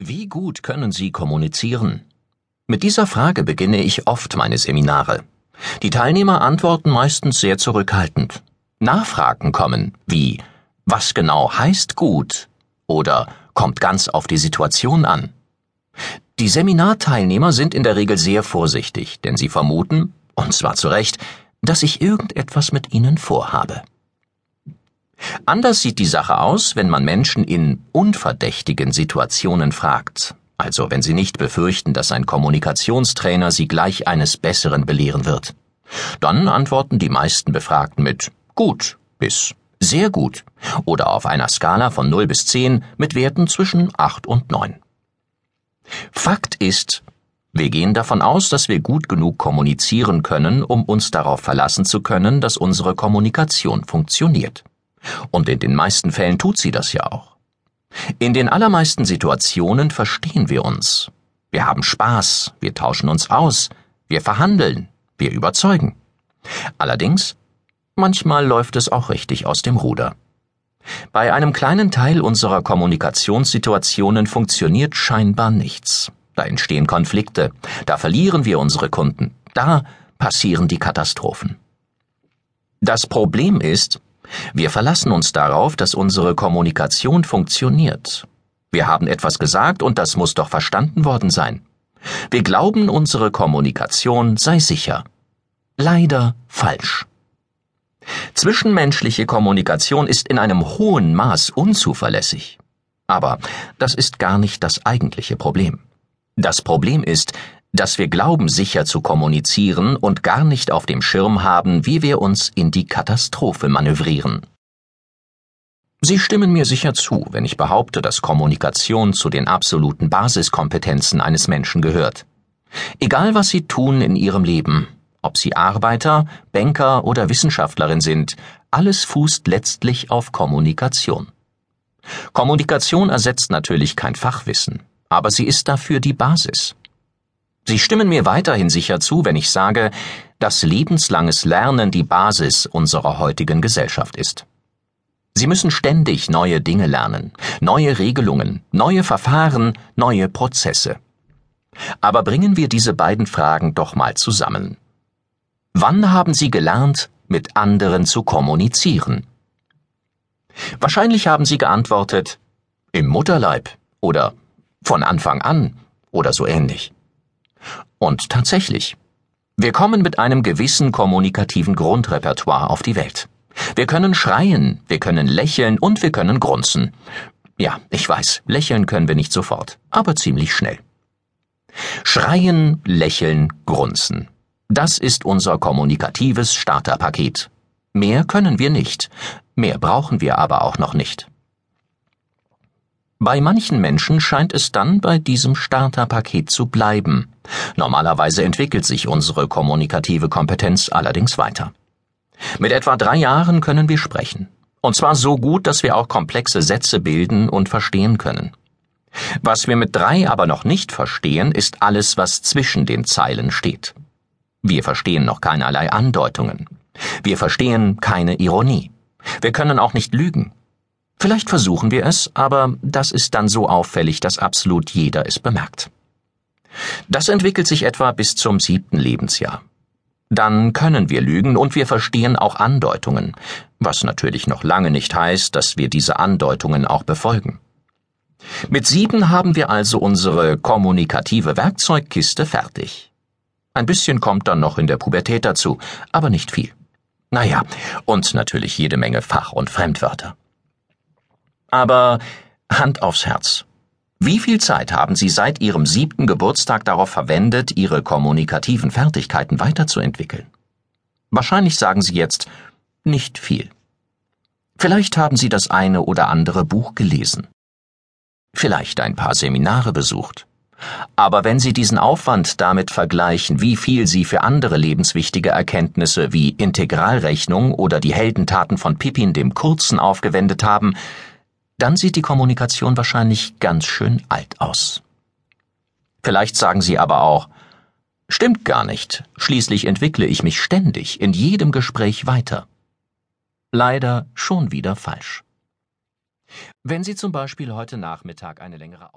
Wie gut können Sie kommunizieren? Mit dieser Frage beginne ich oft meine Seminare. Die Teilnehmer antworten meistens sehr zurückhaltend. Nachfragen kommen wie Was genau heißt gut? oder kommt ganz auf die Situation an. Die Seminarteilnehmer sind in der Regel sehr vorsichtig, denn sie vermuten, und zwar zu Recht, dass ich irgendetwas mit ihnen vorhabe. Anders sieht die Sache aus, wenn man Menschen in unverdächtigen Situationen fragt, also wenn sie nicht befürchten, dass ein Kommunikationstrainer sie gleich eines Besseren belehren wird. Dann antworten die meisten Befragten mit gut bis sehr gut oder auf einer Skala von 0 bis 10 mit Werten zwischen 8 und 9. Fakt ist, wir gehen davon aus, dass wir gut genug kommunizieren können, um uns darauf verlassen zu können, dass unsere Kommunikation funktioniert. Und in den meisten Fällen tut sie das ja auch. In den allermeisten Situationen verstehen wir uns. Wir haben Spaß, wir tauschen uns aus, wir verhandeln, wir überzeugen. Allerdings, manchmal läuft es auch richtig aus dem Ruder. Bei einem kleinen Teil unserer Kommunikationssituationen funktioniert scheinbar nichts. Da entstehen Konflikte, da verlieren wir unsere Kunden, da passieren die Katastrophen. Das Problem ist, wir verlassen uns darauf, dass unsere Kommunikation funktioniert. Wir haben etwas gesagt und das muss doch verstanden worden sein. Wir glauben, unsere Kommunikation sei sicher. Leider falsch. Zwischenmenschliche Kommunikation ist in einem hohen Maß unzuverlässig. Aber das ist gar nicht das eigentliche Problem. Das Problem ist, dass wir glauben, sicher zu kommunizieren und gar nicht auf dem Schirm haben, wie wir uns in die Katastrophe manövrieren. Sie stimmen mir sicher zu, wenn ich behaupte, dass Kommunikation zu den absoluten Basiskompetenzen eines Menschen gehört. Egal was Sie tun in Ihrem Leben, ob Sie Arbeiter, Banker oder Wissenschaftlerin sind, alles fußt letztlich auf Kommunikation. Kommunikation ersetzt natürlich kein Fachwissen, aber sie ist dafür die Basis. Sie stimmen mir weiterhin sicher zu, wenn ich sage, dass lebenslanges Lernen die Basis unserer heutigen Gesellschaft ist. Sie müssen ständig neue Dinge lernen, neue Regelungen, neue Verfahren, neue Prozesse. Aber bringen wir diese beiden Fragen doch mal zusammen. Wann haben Sie gelernt, mit anderen zu kommunizieren? Wahrscheinlich haben Sie geantwortet, im Mutterleib oder von Anfang an oder so ähnlich. Und tatsächlich, wir kommen mit einem gewissen kommunikativen Grundrepertoire auf die Welt. Wir können schreien, wir können lächeln und wir können grunzen. Ja, ich weiß, lächeln können wir nicht sofort, aber ziemlich schnell. Schreien, lächeln, grunzen. Das ist unser kommunikatives Starterpaket. Mehr können wir nicht, mehr brauchen wir aber auch noch nicht. Bei manchen Menschen scheint es dann bei diesem Starterpaket zu bleiben. Normalerweise entwickelt sich unsere kommunikative Kompetenz allerdings weiter. Mit etwa drei Jahren können wir sprechen. Und zwar so gut, dass wir auch komplexe Sätze bilden und verstehen können. Was wir mit drei aber noch nicht verstehen, ist alles, was zwischen den Zeilen steht. Wir verstehen noch keinerlei Andeutungen. Wir verstehen keine Ironie. Wir können auch nicht lügen. Vielleicht versuchen wir es, aber das ist dann so auffällig, dass absolut jeder es bemerkt. Das entwickelt sich etwa bis zum siebten Lebensjahr. Dann können wir lügen und wir verstehen auch Andeutungen, was natürlich noch lange nicht heißt, dass wir diese Andeutungen auch befolgen. Mit sieben haben wir also unsere kommunikative Werkzeugkiste fertig. Ein bisschen kommt dann noch in der Pubertät dazu, aber nicht viel. Naja, und natürlich jede Menge Fach- und Fremdwörter. Aber Hand aufs Herz. Wie viel Zeit haben Sie seit Ihrem siebten Geburtstag darauf verwendet, Ihre kommunikativen Fertigkeiten weiterzuentwickeln? Wahrscheinlich sagen Sie jetzt nicht viel. Vielleicht haben Sie das eine oder andere Buch gelesen. Vielleicht ein paar Seminare besucht. Aber wenn Sie diesen Aufwand damit vergleichen, wie viel Sie für andere lebenswichtige Erkenntnisse wie Integralrechnung oder die Heldentaten von Pippin dem Kurzen aufgewendet haben, dann sieht die Kommunikation wahrscheinlich ganz schön alt aus. Vielleicht sagen Sie aber auch, stimmt gar nicht, schließlich entwickle ich mich ständig in jedem Gespräch weiter. Leider schon wieder falsch. Wenn Sie zum Beispiel heute Nachmittag eine längere